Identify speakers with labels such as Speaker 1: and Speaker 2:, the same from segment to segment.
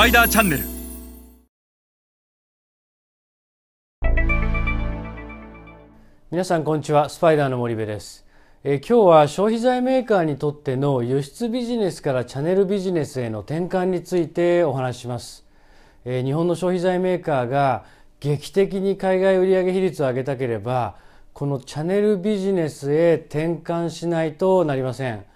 Speaker 1: パイダーチャンネル。
Speaker 2: 皆さんこんにちは。スパイダーの森部です。え今日は消費財メーカーにとっての輸出ビジネスからチャネルビジネスへの転換についてお話しします、え日本の消費財メーカーが劇的に海外売上比率を上げたければこのチャネルビジネスへ転換しないとなりません、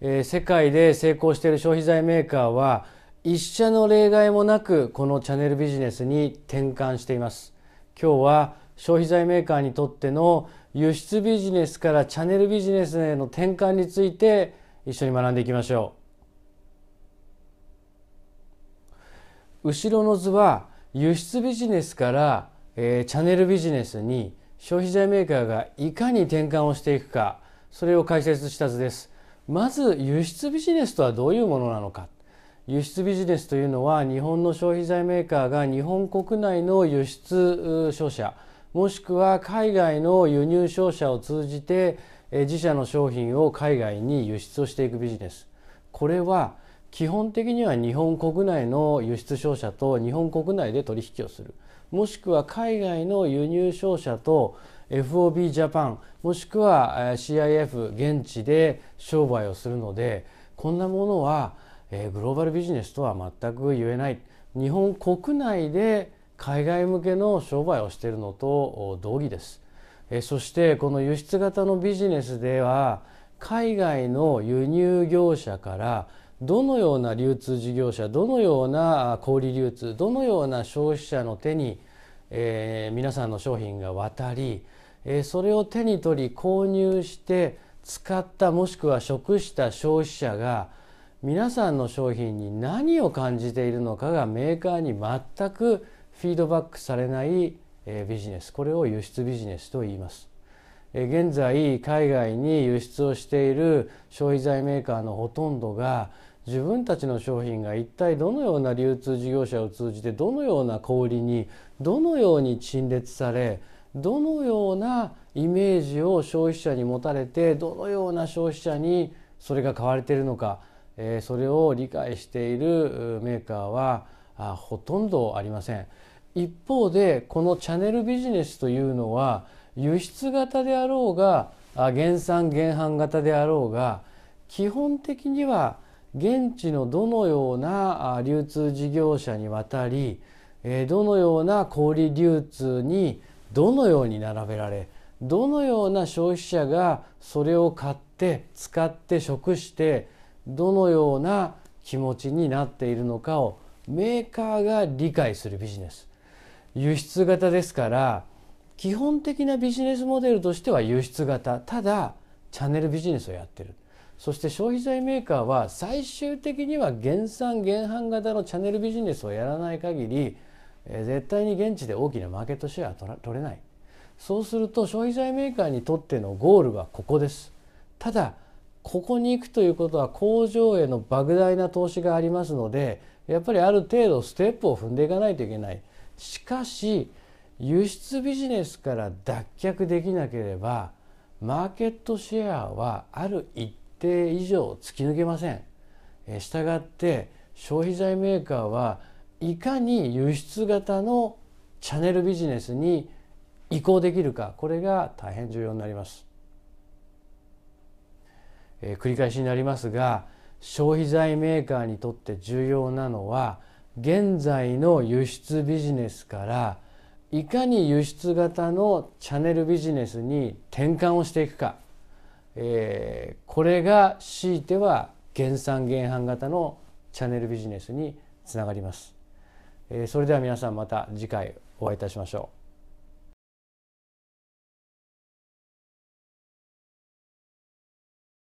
Speaker 2: えー世界で成功している消費財メーカーは一社の例外もなくこのチャンネルビジネスに転換しています。今日は消費財メーカーにとっての輸出ビジネスからチャンネルビジネスへの転換について一緒に学んでいきましょう。後ろの図は輸出ビジネスから、えーチャンネルビジネスに消費財メーカーがいかに転換をしていくかそれを解説した図です。まず輸出ビジネスとはどういうものなのか。輸出ビジネスというのは日本の消費財メーカーが日本国内の輸出商社もしくは海外の輸入商社を通じて自社の商品を海外に輸出をしていくビジネス。これは基本的には日本国内の輸出商社と日本国内で取引をする。もしくは海外の輸入商社と FOB ジャパンもしくは CIF 現地で商売をするのでこんなものはえーグローバルビジネスとは全く言えない。日本国内で海外向けの商売をしているのと同義です。えーそしてこの輸出型のビジネスでは海外の輸入業者からどのような流通事業者どのような小売流通どのような消費者の手に、えー皆さんの商品が渡り、えーそれを手に取り購入して使ったもしくは食した消費者が皆さんの商品に何を感じているのかがメーカーに全くフィードバックされないビジネスこれを輸出ビジネスと言います。現在海外に輸出をしている消費財メーカーのほとんどが自分たちの商品が一体どのような流通事業者を通じてどのような小売りにどのように陳列されどのようなイメージを消費者に持たれてどのような消費者にそれが買われているのか、えそれを理解しているメーカーはあほとんどありません。一方でこのチャネルビジネスというのは輸出型であろうがあ原産原販型であろうが基本的には現地のどのような流通事業者に渡りどのような小売流通にどのように並べられどのような消費者がそれを買って使って食してどのような気持ちになっているのかをメーカーが理解するビジネス。輸出型ですから基本的なビジネスモデルとしては輸出型。ただチャンネルビジネスをやってる。そして消費財メーカーは最終的には原産原販型のチャンネルビジネスをやらない限り絶対に現地で大きなマーケットシェアは取れない。そうすると消費財メーカーにとってのゴールはここです。ただここに行くということは工場への莫大な投資がありますのでやっぱりある程度ステップを踏んでいかないといけない。しかし輸出ビジネスから脱却できなければマーケットシェアはある一定以上突き抜けません。えしたがって消費財メーカーはいかに輸出型のチャンネルビジネスに移行できるかこれが大変重要になります、えー繰り返しになりますが消費財メーカーにとって重要なのは現在の輸出ビジネスからいかに輸出型のチャネルビジネスに転換をしていくか、えーこれが強いては原産原販型のチャネルビジネスにつながります。えーそれでは皆さんまた次回お会いいたしましょう。